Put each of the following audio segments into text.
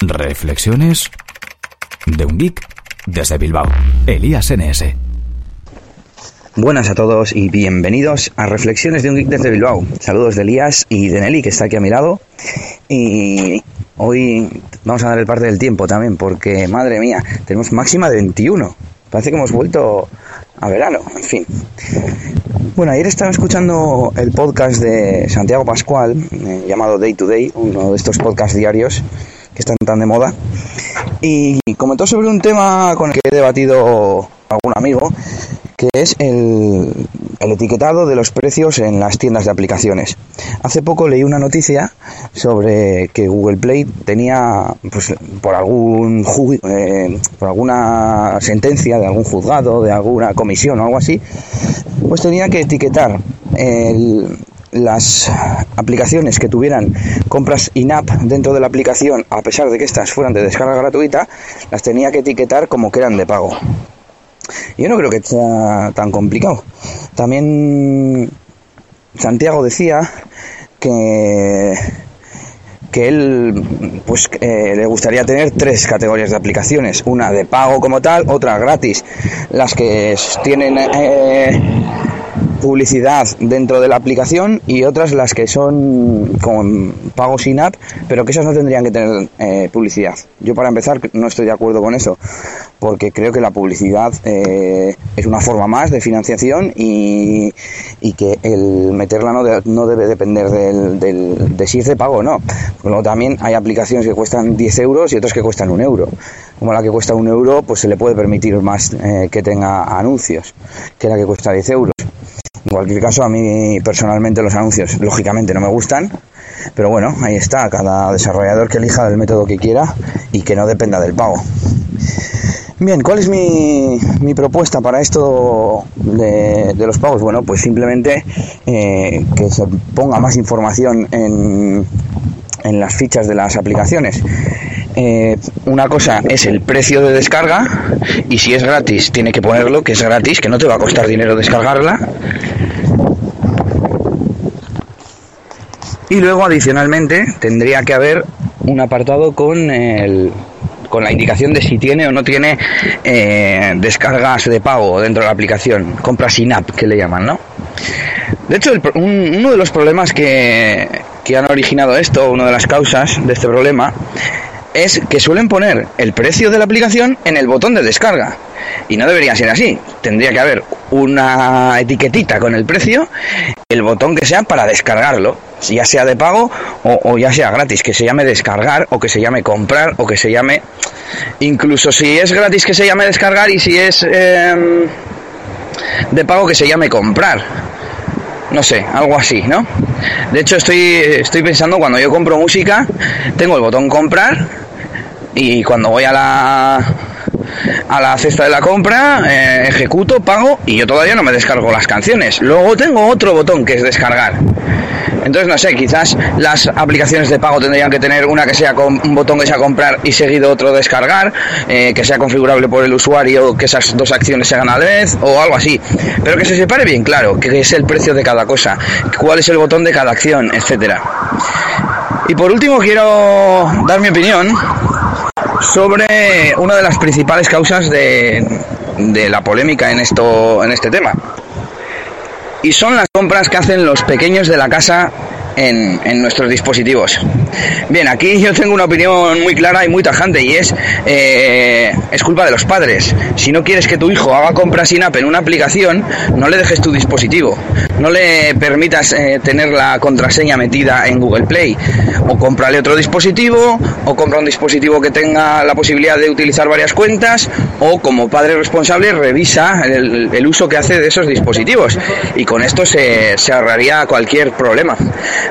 Reflexiones de un geek desde Bilbao. Elías NS. Buenas a todos y bienvenidos a Reflexiones de un geek desde Bilbao. Saludos de Elías y de Nelly que está aquí a mi lado. Y hoy vamos a dar el parte del tiempo también porque, madre mía, tenemos máxima de 21. Parece que hemos vuelto a verano, en fin. Bueno, ayer estaba escuchando el podcast de Santiago Pascual, eh, llamado Day to Day, uno de estos podcasts diarios que están tan de moda, y comentó sobre un tema con el que he debatido algún amigo, que es el, el, etiquetado de los precios en las tiendas de aplicaciones. Hace poco leí una noticia sobre que Google Play tenía, pues, por algún eh, por alguna sentencia de algún juzgado, de alguna comisión o algo así, pues tenía que etiquetar el, las aplicaciones que tuvieran compras in-app dentro de la aplicación, a pesar de que estas fueran de descarga gratuita, las tenía que etiquetar como que eran de pago. Yo no creo que sea tan complicado. También Santiago decía que que él pues eh, le gustaría tener tres categorías de aplicaciones una de pago como tal otra gratis las que tienen eh, publicidad dentro de la aplicación y otras las que son con pago sin app, pero que esas no tendrían que tener eh, publicidad. Yo para empezar no estoy de acuerdo con eso, porque creo que la publicidad eh, es una forma más de financiación y, y que el meterla no, de, no debe depender del, de si es de pago o no. Luego también hay aplicaciones que cuestan 10 euros y otras que cuestan un euro. Como la que cuesta un euro, pues se le puede permitir más eh, que tenga anuncios que la que cuesta 10 euros. En cualquier caso, a mí personalmente los anuncios, lógicamente, no me gustan, pero bueno, ahí está, cada desarrollador que elija el método que quiera y que no dependa del pago. Bien, ¿cuál es mi, propuesta para esto de, los pagos? Bueno, pues simplemente eh, que se ponga más información en, en las fichas de las aplicaciones. Eh, una cosa es el precio de descarga y si es gratis tiene que ponerlo que es gratis, que no te va a costar dinero descargarla. Y luego adicionalmente tendría que haber un apartado con el, con la indicación de si tiene o no tiene eh, descargas de pago dentro de la aplicación, compras sin app que le llaman, ¿no? De hecho, uno de los problemas que, que han originado esto, una de las causas de este problema, es que suelen poner el precio de la aplicación en el botón de descarga. Y no debería ser así. Tendría que haber una etiquetita con el precio, el botón que sea para descargarlo, ya sea de pago o, ya sea gratis, que se llame descargar o que se llame comprar o que se llame... Incluso si es gratis que se llame descargar y si es eh, de pago que se llame comprar no sé, algo así, ¿no? De hecho, estoy, estoy pensando cuando yo compro música, tengo el botón comprar y cuando voy a la a la cesta de la compra, eh, ejecuto, pago y yo todavía no me descargo las canciones. Luego tengo otro botón que es descargar. Entonces, no sé, quizás las aplicaciones de pago tendrían que tener una que sea con un botón que sea comprar y seguido otro descargar, eh, que sea configurable por el usuario, que esas dos acciones se hagan a la vez o algo así. Pero que se separe bien claro, que es el precio de cada cosa, cuál es el botón de cada acción, etcétera. Y por último quiero dar mi opinión sobre una de las principales causas de, de la polémica en esto en este tema y son las compras que hacen los pequeños de la casa en, en, nuestros dispositivos. Bien, aquí yo tengo una opinión muy clara y muy tajante y es eh, es culpa de los padres. Si no quieres que tu hijo haga compras sin app en una aplicación, no le dejes tu dispositivo, no le permitas eh, tener la contraseña metida en Google Play. O cómprale otro dispositivo, o compra un dispositivo que tenga la posibilidad de utilizar varias cuentas, o como padre responsable revisa el, el uso que hace de esos dispositivos. Y con esto se, se ahorraría cualquier problema.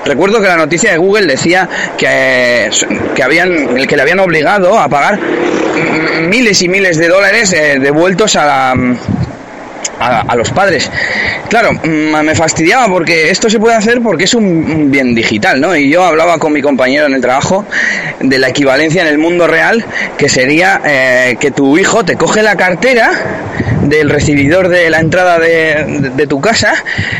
Recuerdo que la noticia de Google decía que, que, habían, que le habían obligado a pagar miles y miles de dólares eh, devueltos a la, a, los padres. Claro, me fastidiaba porque esto se puede hacer porque es un bien digital, ¿no? Y yo hablaba con mi compañero en el trabajo de la equivalencia en el mundo real, que sería eh, que tu hijo te coge la cartera del recibidor de la entrada de, de, de tu casa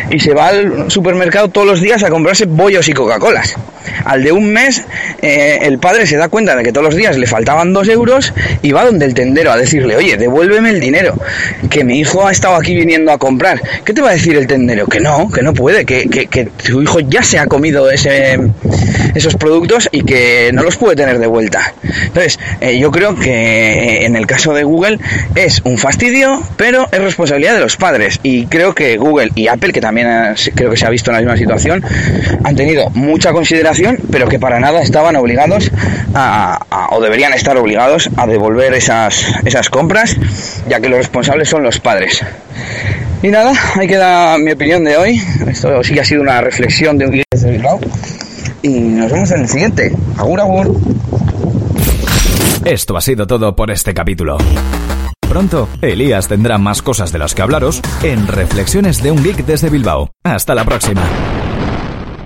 y se va al supermercado todos los días a comprarse bollos y Coca-Colas. Al de un mes, eh, el padre se da cuenta de que todos los días le faltaban dos euros y va donde el tendero a decirle, oye, devuélveme el dinero, que mi hijo ha estado aquí viniendo a comprar. ¿Qué te va a decir el tendero? Que no, que no puede, que, que, que tu hijo ya se ha comido ese, esos productos y que no los puede tener de vuelta. Entonces, eh, yo creo que eh, en el caso de Google es un fastidio, pero es responsabilidad de los padres. Y creo que Google y Apple, que también creo que se ha visto en la misma situación, han tenido mucha consideración, pero que para nada estaban obligados a, o deberían estar obligados a devolver esas, esas compras, ya que los responsables son los padres. Y nada, ahí queda mi opinión de hoy. Esto sí que ha sido una reflexión de un de Bilbao. Y nos vemos en el siguiente. Agur, agur. Esto ha sido todo por este capítulo. Pronto, Elías tendrá más cosas de las que hablaros en Reflexiones de un Geek desde Bilbao. Hasta la próxima.